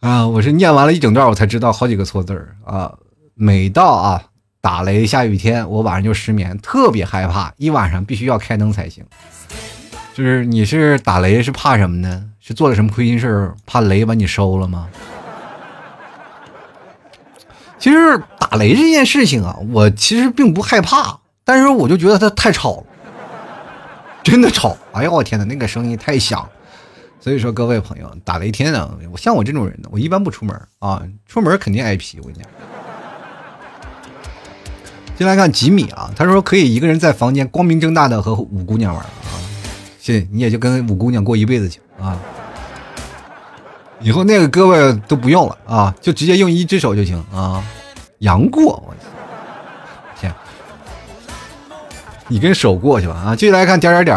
啊，我是念完了一整段，我才知道好几个错字儿啊。每到啊打雷下雨天，我晚上就失眠，特别害怕，一晚上必须要开灯才行。就是你是打雷是怕什么呢？是做了什么亏心事儿，怕雷把你收了吗？其实打雷这件事情啊，我其实并不害怕，但是我就觉得它太吵了。[laughs] 真的吵！哎呦我天哪，那个声音太响。所以说各位朋友，打雷天啊，我像我这种人呢，我一般不出门啊，出门肯定挨批。我跟你讲。进来看吉米啊，他说可以一个人在房间光明正大的和五姑娘玩啊，行，你也就跟五姑娘过一辈子去啊。以后那个胳膊都不用了啊，就直接用一只手就行啊。杨过，我。你跟手过去吧啊！继续来看点点点，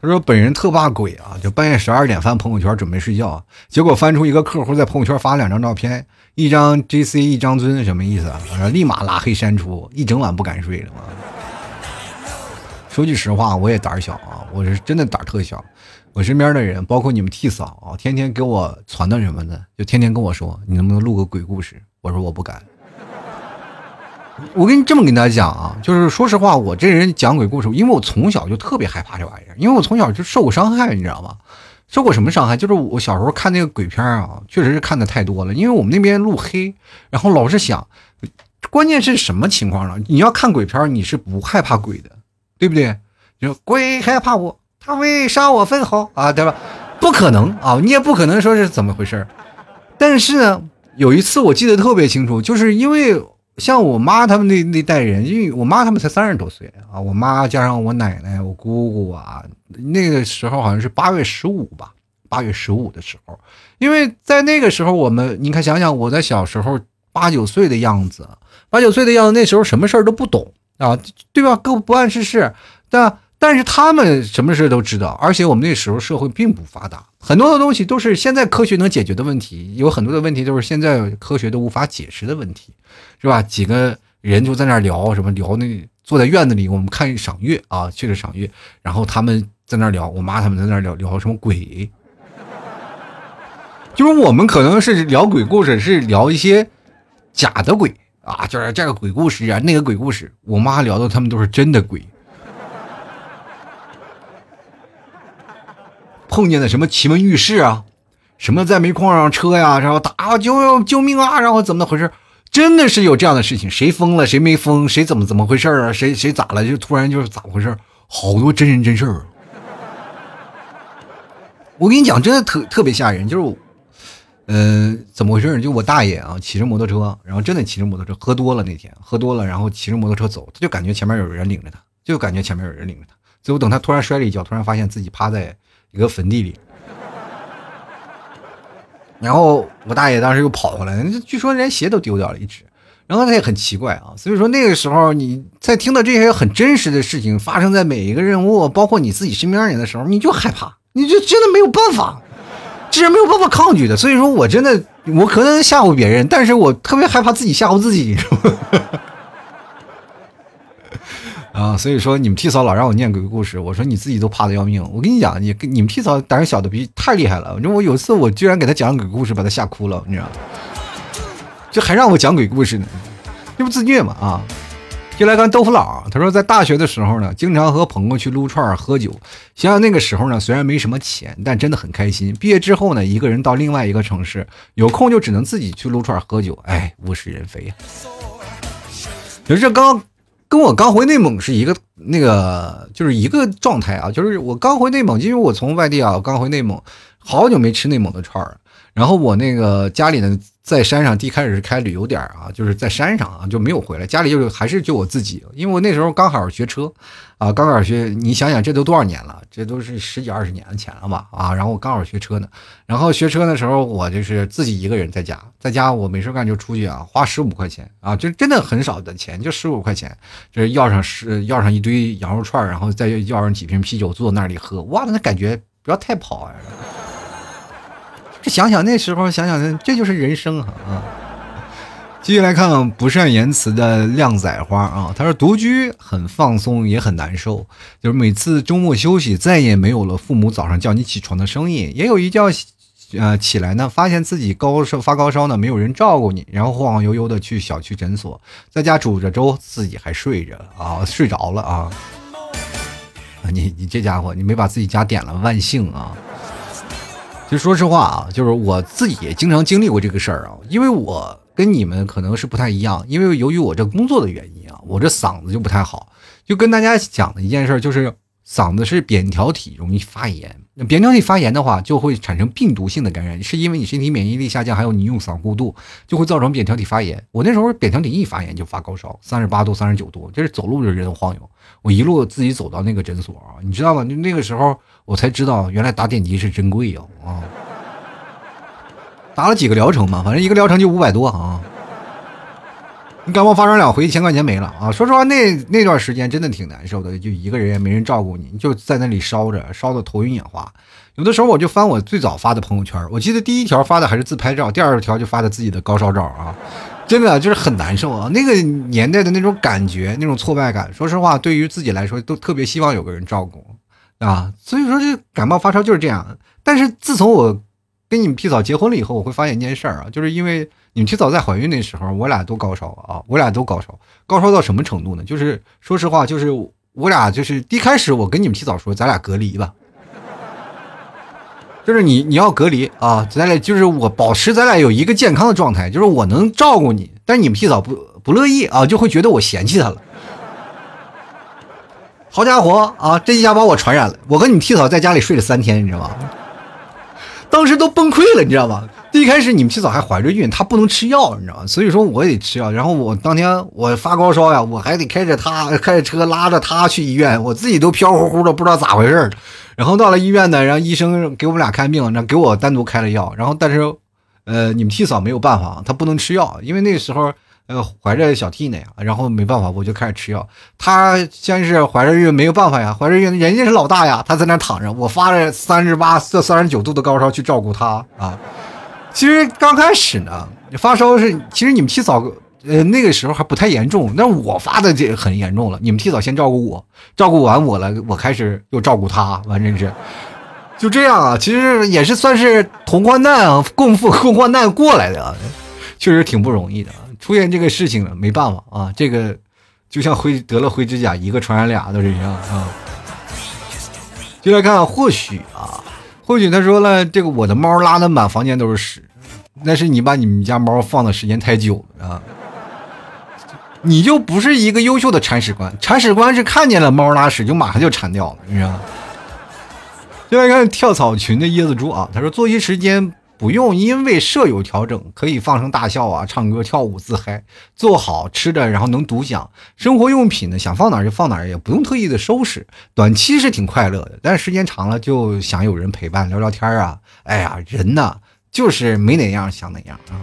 他说本人特怕鬼啊，就半夜十二点翻朋友圈准备睡觉，结果翻出一个客户在朋友圈发两张照片，一张 J C 一张尊，什么意思啊？立马拉黑删除，一整晚不敢睡了嘛。说句实话，我也胆小啊，我是真的胆特小。我身边的人，包括你们替嫂啊，天天给我传的什么的，就天天跟我说，你能不能录个鬼故事？我说我不敢。我跟你这么跟大家讲啊，就是说实话，我这人讲鬼故事，因为我从小就特别害怕这玩意儿，因为我从小就受过伤害，你知道吗？受过什么伤害？就是我小时候看那个鬼片啊，确实是看的太多了。因为我们那边路黑，然后老是想，关键是什么情况呢？你要看鬼片，你是不害怕鬼的，对不对？就鬼害怕我，他会杀我分毫啊，对吧？不可能啊，你也不可能说是怎么回事但是呢，有一次我记得特别清楚，就是因为。像我妈他们那那代人，因为我妈他们才三十多岁啊，我妈加上我奶奶、我姑姑啊，那个时候好像是八月十五吧，八月十五的时候，因为在那个时候，我们你看想想，我在小时候八九岁的样子，八九岁的样子，那时候什么事儿都不懂啊，对吧？各不谙世事，但但是他们什么事都知道，而且我们那时候社会并不发达，很多的东西都是现在科学能解决的问题，有很多的问题都是现在科学都无法解释的问题，是吧？几个人就在那聊什么聊那坐在院子里，我们看赏月啊，去了赏月，然后他们在那聊，我妈他们在那聊聊什么鬼，就是我们可能是聊鬼故事，是聊一些假的鬼啊，就是这个鬼故事啊，那个鬼故事，我妈聊的他们都是真的鬼。碰见的什么奇闻异事啊，什么在煤矿上车呀，然后打救救命啊，然后怎么回事？真的是有这样的事情，谁疯了，谁没疯，谁怎么怎么回事啊？谁谁咋了？就突然就是咋回事？好多真人真事儿。我跟你讲，真的特特别吓人，就是，呃，怎么回事？就我大爷啊，骑着摩托车，然后真的骑着摩托车，喝多了那天，喝多了，然后骑着摩托车走，他就感觉前面有人领着他，就感觉前面有人领着他。最后等他突然摔了一跤，突然发现自己趴在一个坟地里，然后我大爷当时又跑回来，据说连鞋都丢掉了一只。然后他也很奇怪啊，所以说那个时候你在听到这些很真实的事情发生在每一个人物，包括你自己身边人的时候，你就害怕，你就真的没有办法，这是没有办法抗拒的。所以说我真的，我可能吓唬别人，但是我特别害怕自己吓唬自己。啊，所以说你们替嫂老让我念鬼故事，我说你自己都怕的要命。我跟你讲，你你们替嫂胆小的比太厉害了。你说我有一次我居然给他讲鬼故事，把他吓哭了，你知道。这还让我讲鬼故事呢，这不自虐吗？啊！就来看豆腐脑，他说在大学的时候呢，经常和朋友去撸串喝酒。想想那个时候呢，虽然没什么钱，但真的很开心。毕业之后呢，一个人到另外一个城市，有空就只能自己去撸串喝酒，哎，物是人非呀。就这刚跟我刚回内蒙是一个那个，就是一个状态啊。就是我刚回内蒙，因为我从外地啊，刚回内蒙，好久没吃内蒙的串儿。然后我那个家里呢，在山上，第一开始是开旅游点啊，就是在山上啊，就没有回来。家里就是还是就我自己，因为我那时候刚好学车，啊，刚好学。你想想，这都多少年了？这都是十几二十年前了吧？啊，然后我刚好学车呢。然后学车的时候，我就是自己一个人在家，在家我没事干就出去啊，花十五块钱啊，就真的很少的钱，就十五块钱，就是要上十要上一堆羊肉串，然后再要上几瓶啤酒，坐那里喝，哇，那感觉不要太跑啊。这想想那时候，想想这就是人生啊！啊，继续来看不善言辞的靓仔花啊，他说独居很放松，也很难受，就是每次周末休息，再也没有了父母早上叫你起床的声音，也有一觉，呃起来呢，发现自己高烧发高烧呢，没有人照顾你，然后晃晃悠悠的去小区诊所，在家煮着粥，自己还睡着啊，睡着了啊啊！你你这家伙，你没把自己家点了，万幸啊！就说实话啊，就是我自己也经常经历过这个事儿啊，因为我跟你们可能是不太一样，因为由于我这工作的原因啊，我这嗓子就不太好。就跟大家讲的一件事，就是嗓子是扁桃体容易发炎，那扁桃体发炎的话，就会产生病毒性的感染，是因为你身体免疫力下降，还有你用嗓过度，就会造成扁桃体发炎。我那时候扁桃体一发炎就发高烧，三十八度、三十九度，就是走路就人晃悠。我一路自己走到那个诊所啊，你知道吗？就那个时候。我才知道，原来打点滴是真贵呀！啊，打了几个疗程嘛，反正一个疗程就五百多啊。你感冒发烧两回，一千块钱没了啊！说实话，那那段时间真的挺难受的，就一个人也没人照顾你，就在那里烧着，烧的头晕眼花。有的时候我就翻我最早发的朋友圈，我记得第一条发的还是自拍照，第二条就发的自己的高烧照啊，真的就是很难受啊！那个年代的那种感觉，那种挫败感，说实话，对于自己来说，都特别希望有个人照顾。啊，所以说这感冒发烧就是这样。但是自从我跟你们皮嫂结婚了以后，我会发现一件事儿啊，就是因为你们皮嫂在怀孕那时候，我俩都高烧啊，我俩都高烧，高烧到什么程度呢？就是说实话，就是我俩就是一开始我跟你们皮嫂说，咱俩隔离吧，就是你你要隔离啊，咱俩就是我保持咱俩有一个健康的状态，就是我能照顾你，但是你们皮嫂不不乐意啊，就会觉得我嫌弃她了。好家伙啊！这一下把我传染了。我跟你替嫂在家里睡了三天，你知道吗？当时都崩溃了，你知道吗？一开始你们替嫂还怀着孕，她不能吃药，你知道吗？所以说我也得吃药。然后我当天我发高烧呀，我还得开着她开着车拉着她去医院，我自己都飘乎乎的，不知道咋回事然后到了医院呢，然后医生给我们俩看病，然后给我单独开了药。然后但是，呃，你们替嫂没有办法，她不能吃药，因为那时候。呃，怀着小 T 呢，然后没办法，我就开始吃药。他先是怀着孕，没有办法呀，怀着孕，人家是老大呀，他在那躺着，我发着三十八、这三十九度的高烧去照顾他啊。其实刚开始呢，发烧是，其实你们提早，呃，那个时候还不太严重，那我发的这很严重了。你们提早先照顾我，照顾完我了，我开始又照顾他，完真是就这样啊。其实也是算是同患难啊，共赴共患难过来的，确实挺不容易的。出现这个事情了，没办法啊，这个就像灰得了灰指甲，一个传染俩都是一样啊。就来看，或许啊，或许他说了，这个我的猫拉的满房间都是屎，那是你把你们家猫放的时间太久了啊。你就不是一个优秀的铲屎官。铲屎官是看见了猫拉屎就马上就铲掉了，你知道吗？再来看跳草群的椰子猪啊，他说作息时间。不用因为舍友调整，可以放声大笑啊，唱歌跳舞自嗨，做好吃的，然后能独享生活用品呢，想放哪就放哪，也不用特意的收拾。短期是挺快乐的，但是时间长了就想有人陪伴聊聊天啊。哎呀，人呐就是没哪样想哪样啊，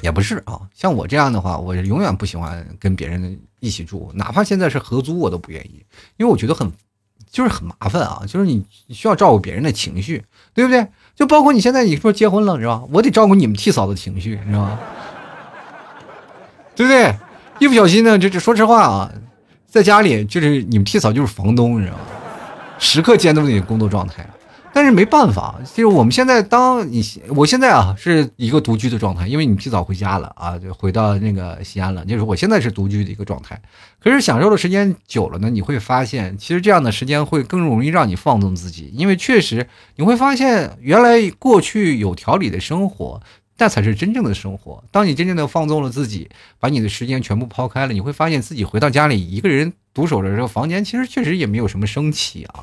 也不是啊。像我这样的话，我永远不喜欢跟别人一起住，哪怕现在是合租，我都不愿意，因为我觉得很就是很麻烦啊，就是你需要照顾别人的情绪，对不对？就包括你现在你说结婚了是吧？我得照顾你们替嫂的情绪，你知道吗？对不对？一不小心呢，这这说实话啊，在家里就是你们替嫂就是房东，你知道吗？时刻监督你的工作状态。但是没办法，就是我们现在当你我现在啊是一个独居的状态，因为你提早回家了啊，就回到那个西安了。就是我现在是独居的一个状态，可是享受的时间久了呢，你会发现，其实这样的时间会更容易让你放纵自己，因为确实你会发现，原来过去有条理的生活。那才是真正的生活。当你真正的放纵了自己，把你的时间全部抛开了，你会发现自己回到家里一个人独守着这个房间，其实确实也没有什么生气啊。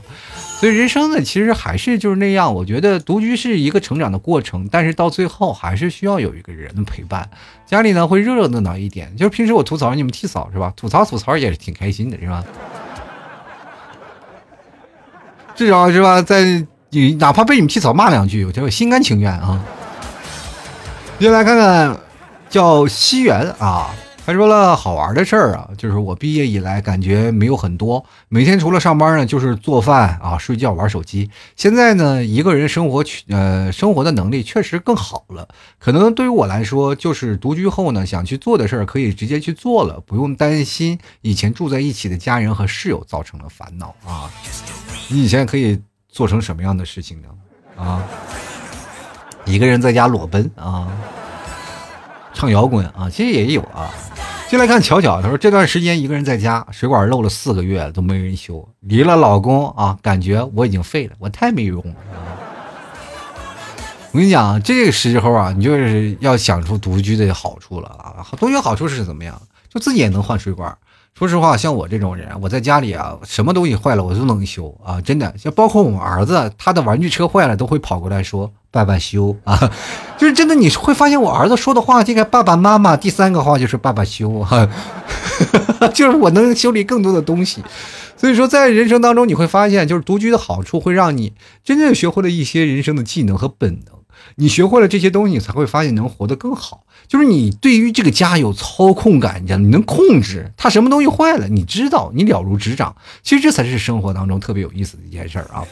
所以人生呢，其实还是就是那样。我觉得独居是一个成长的过程，但是到最后还是需要有一个人的陪伴。家里呢会热热闹闹一点，就是平时我吐槽你们替嫂是吧？吐槽吐槽也是挺开心的，是吧？至少是吧，在你哪怕被你们替嫂骂两句，我就心甘情愿啊。接下来看看，叫西园啊，他说了好玩的事儿啊，就是我毕业以来感觉没有很多，每天除了上班呢，就是做饭啊、睡觉、玩手机。现在呢，一个人生活呃生活的能力确实更好了。可能对于我来说，就是独居后呢，想去做的事儿可以直接去做了，不用担心以前住在一起的家人和室友造成了烦恼啊。你以前可以做成什么样的事情呢？啊？一个人在家裸奔啊，唱摇滚啊，其实也有啊。进来看巧巧，她说这段时间一个人在家，水管漏了四个月都没人修，离了老公啊，感觉我已经废了，我太没用了。我跟你讲，这个时候啊，你就是要想出独居的好处了啊。独居好处是怎么样？就自己也能换水管。说实话，像我这种人，我在家里啊，什么东西坏了我都能修啊，真的。像包括我儿子，他的玩具车坏了，都会跑过来说“爸爸修”啊，[laughs] 就是真的。你会发现我儿子说的话，这个“爸爸妈妈”，第三个话就是“爸爸修”哈，[laughs] 就是我能修理更多的东西。所以说，在人生当中，你会发现，就是独居的好处会让你真正学会了一些人生的技能和本能。你学会了这些东西，你才会发现能活得更好。就是你对于这个家有操控感，你知道，你能控制它什么东西坏了，你知道，你了如指掌。其实这才是生活当中特别有意思的一件事儿啊。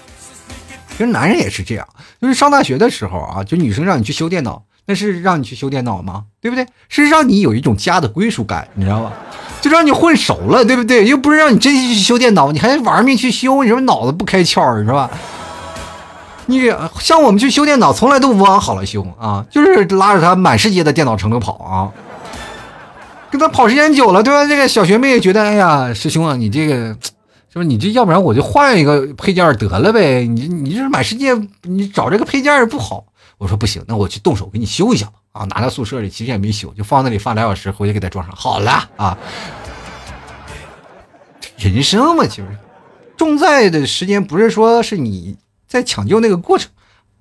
其实男人也是这样，就是上大学的时候啊，就女生让你去修电脑，那是让你去修电脑吗？对不对？是让你有一种家的归属感，你知道吧？就让你混熟了，对不对？又不是让你真心去修电脑，你还玩命去修，你说脑子不开窍是吧？你像我们去修电脑，从来都不往好了修啊，就是拉着他满世界的电脑城都跑啊，跟他跑时间久了，对吧？这个小学妹觉得，哎呀，师兄啊，你这个，是不是你这要不然我就换一个配件得了呗？你你这满世界你找这个配件不好。我说不行，那我去动手给你修一下吧。啊，拿到宿舍里其实也没修，就放那里放俩小时，回去给他装上好了啊。人生嘛，其实重在的时间不是说是你。在抢救那个过程，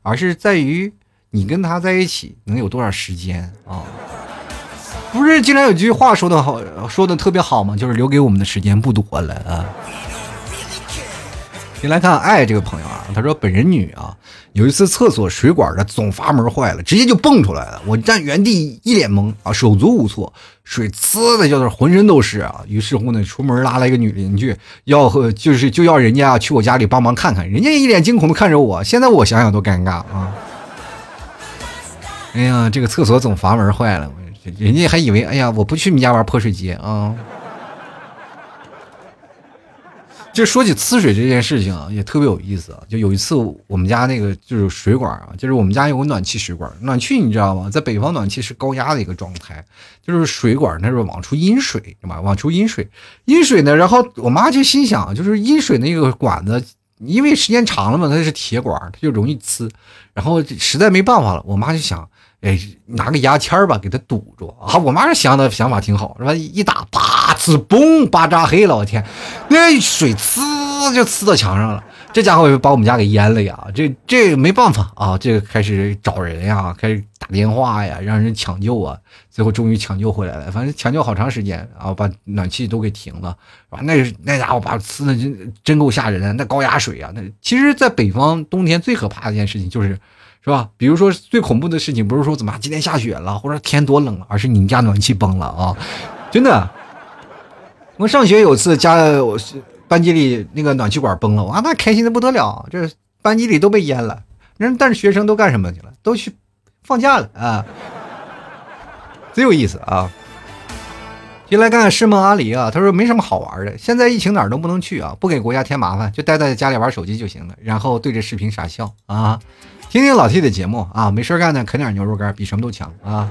而是在于你跟他在一起能有多少时间啊？不是经常有句话说的好，说的特别好吗？就是留给我们的时间不多了啊。先来看爱这个朋友啊，他说本人女啊，有一次厕所水管的总阀门坏了，直接就蹦出来了，我站原地一脸懵啊，手足无措，水呲的就是浑身都是啊。于是乎呢，出门拉了一个女邻居，要和就是就要人家去我家里帮忙看看，人家一脸惊恐的看着我，现在我想想都尴尬啊。哎呀，这个厕所总阀门坏了，人家还以为哎呀，我不去你家玩泼水节啊。就说起呲水这件事情啊，也特别有意思啊。就有一次，我们家那个就是水管啊，就是我们家有个暖气水管，暖气你知道吗？在北方暖气是高压的一个状态，就是水管那是往出阴水，对吧？往出阴水，阴水呢，然后我妈就心想，就是阴水那个管子，因为时间长了嘛，它是铁管，它就容易呲，然后实在没办法了，我妈就想。哎，拿个牙签儿吧，给它堵住啊！我妈想的想法挺好，是吧？一打，啪，呲，嘣，巴扎黑了，我天，那水呲就呲到墙上了。这家伙把我们家给淹了呀！这这没办法啊，这个开始找人呀，开始打电话呀，让人抢救啊，最后终于抢救回来了。反正抢救好长时间啊，把暖气都给停了，啊？那那家伙把呲的真真够吓人的，那高压水啊！那其实，在北方冬天最可怕的一件事情就是，是吧？比如说最恐怖的事情，不是说怎么今天下雪了，或者天多冷了，而是你们家暖气崩了啊！真的，我上学有次家我。班级里那个暖气管崩了，哇，那开心的不得了，这班级里都被淹了。人但是学生都干什么去了？都去放假了啊，真有意思啊！进来看看师梦阿狸啊，他说没什么好玩的，现在疫情哪儿都不能去啊，不给国家添麻烦，就待在家里玩手机就行了，然后对着视频傻笑啊，听听老 T 的节目啊，没事干呢，啃点牛肉干比什么都强啊。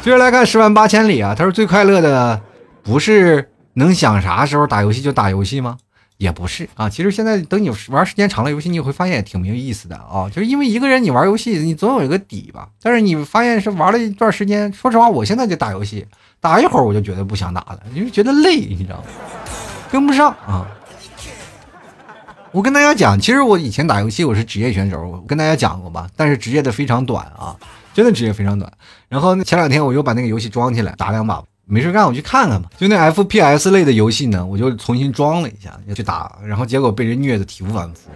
接着来看十万八千里啊，他说最快乐的不是。能想啥时候打游戏就打游戏吗？也不是啊。其实现在等你玩时间长了游戏，你会发现也挺没有意思的啊。就是因为一个人你玩游戏，你总有一个底吧。但是你发现是玩了一段时间，说实话，我现在就打游戏，打一会儿我就觉得不想打了，因为觉得累，你知道吗？跟不上啊。我跟大家讲，其实我以前打游戏我是职业选手，我跟大家讲过吧。但是职业的非常短啊，真的职业非常短。然后前两天我又把那个游戏装起来打两把。没事干，我去看看吧。就那 FPS 类的游戏呢，我就重新装了一下，要去打，然后结果被人虐的体无完肤。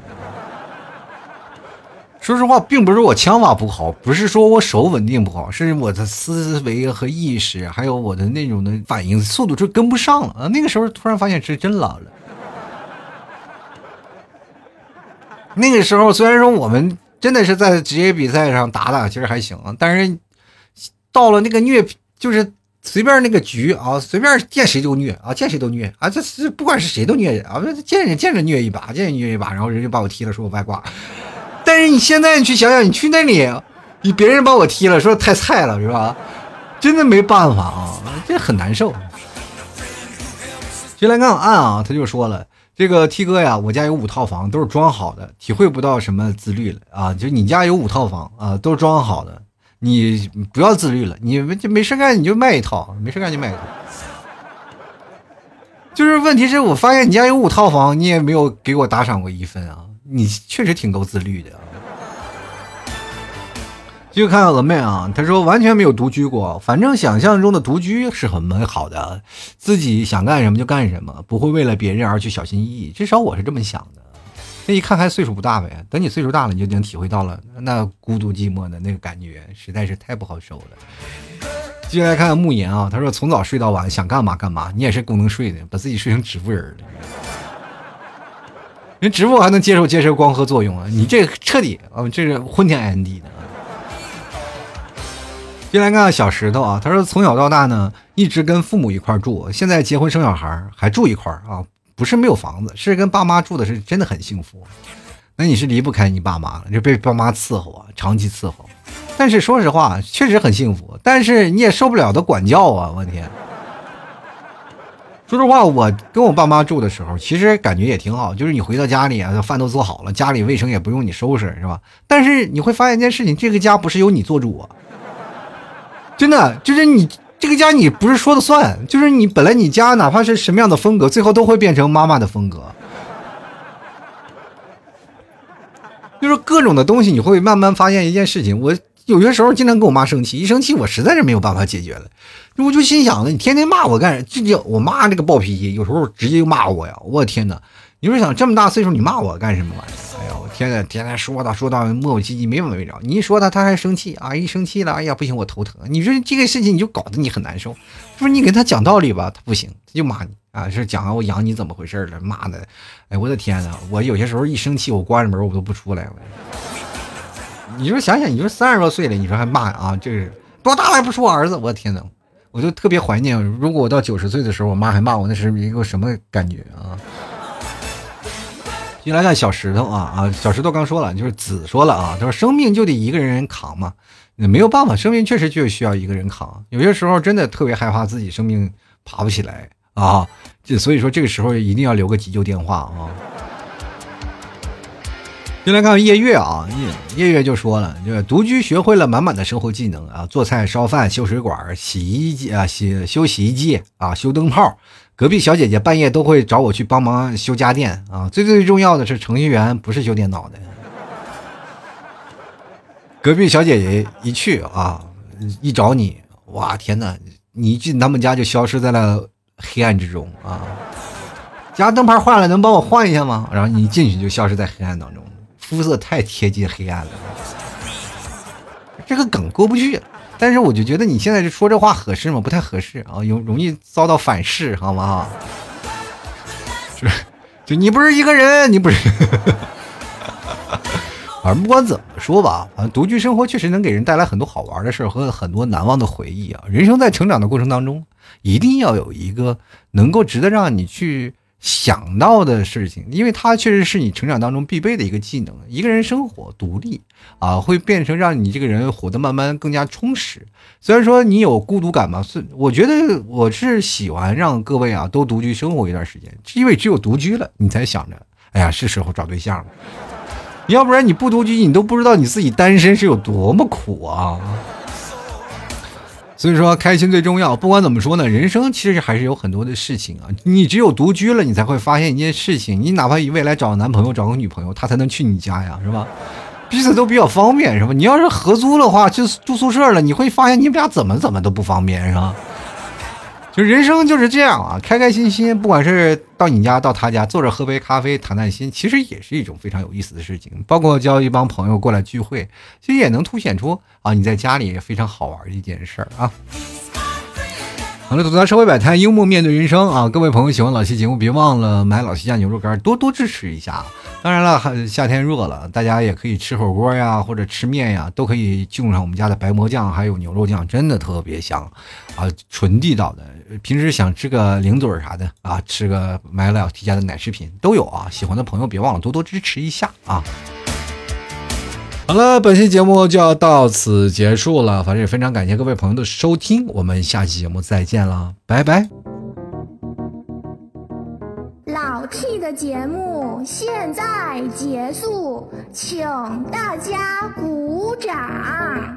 说实话，并不是我枪法不好，不是说我手稳定不好，是我的思维和意识，还有我的那种的反应速度就跟不上了啊。那个时候突然发现是真老了。那个时候虽然说我们真的是在职业比赛上打打，其实还行，但是到了那个虐就是。随便那个局啊，随便见谁都虐啊，见谁都虐啊，这是不管是谁都虐啊，见人见着虐一把，见人虐一把，然后人就把我踢了，说我外挂。但是你现在你去想想，你去那里，你别人把我踢了，说太菜了是吧？真的没办法啊，这很难受。进来看暗啊，他就说了，这个 T 哥呀，我家有五套房，都是装好的，体会不到什么自律了啊。就你家有五套房啊，都装好的。你不要自律了，你没没事干你就卖一套，没事干就卖一套。就是问题是我发现你家有五套房，你也没有给我打赏过一分啊，你确实挺够自律的。啊继续看鹅妹啊，她说完全没有独居过，反正想象中的独居是很美好的，自己想干什么就干什么，不会为了别人而去小心翼翼，至少我是这么想的。这一看还岁数不大呗，等你岁数大了，你就能体会到了那孤独寂寞的那个感觉，实在是太不好受了。继续来看看慕言啊，他说从早睡到晚，想干嘛干嘛，你也是够能睡的，把自己睡成植物人了。人植物还能接受接受光合作用啊，你这彻底啊，这是昏天暗地的。进来看小石头啊，他说从小到大呢，一直跟父母一块住，现在结婚生小孩还住一块啊。不是没有房子，是跟爸妈住的是真的很幸福。那你是离不开你爸妈了，就被爸妈伺候啊，长期伺候。但是说实话，确实很幸福。但是你也受不了的管教啊！我天，说实话，我跟我爸妈住的时候，其实感觉也挺好。就是你回到家里啊，饭都做好了，家里卫生也不用你收拾，是吧？但是你会发现一件事情，这个家不是由你做主啊，真的就是你。这个家你不是说的算，就是你本来你家哪怕是什么样的风格，最后都会变成妈妈的风格。[laughs] 就是各种的东西，你会慢慢发现一件事情。我有些时候经常跟我妈生气，一生气我实在是没有办法解决了。我就心想了，你天天骂我干啥？这叫我妈这个暴脾气，有时候直接就骂我呀！我天哪！你说想这么大岁数你骂我干什么玩意儿？天天天天说他，说到磨磨唧唧，没完没了。你一说他，他还生气啊！一生气了，哎呀，不行，我头疼。你说这个事情，你就搞得你很难受。不是你给他讲道理吧，他不行，他就骂你啊！是讲我养你怎么回事了？骂的，哎，我的天呐，我有些时候一生气，我关着门我都不出来。你说想想，你说三十多岁了，你说还骂啊？这是多大了还不是我儿子？我的天呐，我就特别怀念，如果我到九十岁的时候，我妈还骂我，那是一个什么感觉啊？进来看小石头啊啊！小石头刚说了，就是子说了啊，他说生命就得一个人扛嘛，没有办法，生命确实就需要一个人扛。有些时候真的特别害怕自己生命爬不起来啊，这所以说这个时候一定要留个急救电话啊。先来看夜月啊，夜夜月就说了，就独居学会了满满的生活技能啊，做菜、烧饭、修水管、洗衣机啊、洗修洗衣机啊、修灯泡。隔壁小姐姐半夜都会找我去帮忙修家电啊。最最重要的是，程序员不是修电脑的。隔壁小姐姐一去啊，一找你，哇天哪！你一进他们家就消失在了黑暗之中啊！家灯泡坏了，能帮我换一下吗？然后你一进去就消失在黑暗当中，肤色太贴近黑暗了，这个梗过不去。但是我就觉得你现在是说这话合适吗？不太合适啊，有容易遭到反噬，好吗？就就你不是一个人，你不是。[laughs] 反正不管怎么说吧，反正独居生活确实能给人带来很多好玩的事儿和很多难忘的回忆啊。人生在成长的过程当中，一定要有一个能够值得让你去想到的事情，因为它确实是你成长当中必备的一个技能。一个人生活独立啊，会变成让你这个人活得慢慢更加充实。虽然说你有孤独感嘛，是我觉得我是喜欢让各位啊都独居生活一段时间，因为只有独居了，你才想着，哎呀，是时候找对象了。要不然你不独居，你都不知道你自己单身是有多么苦啊！所以说，开心最重要。不管怎么说呢，人生其实还是有很多的事情啊。你只有独居了，你才会发现一件事情。你哪怕未来找个男朋友、找个女朋友，他才能去你家呀，是吧？彼此都比较方便，是吧？你要是合租的话，就住宿舍了，你会发现你们俩怎么怎么都不方便，是吧？就人生就是这样啊，开开心心，不管是到你家到他家，坐着喝杯咖啡谈谈心，其实也是一种非常有意思的事情。包括交一帮朋友过来聚会，其实也能凸显出啊你在家里非常好玩的一件事儿啊。好了，吐槽社会百态，幽默面对人生啊！各位朋友喜欢老七节目，别忘了买老七家牛肉干，多多支持一下。当然了，夏天热了，大家也可以吃火锅呀，或者吃面呀，都可以用上我们家的白馍酱，还有牛肉酱，真的特别香啊，纯地道的。平时想吃个零嘴啥的啊，吃个买老 T 家的奶制品都有啊。喜欢的朋友别忘了多多支持一下啊。好了，本期节目就要到此结束了。反正也非常感谢各位朋友的收听，我们下期节目再见了，拜拜。老 T 的节目现在结束，请大家鼓掌。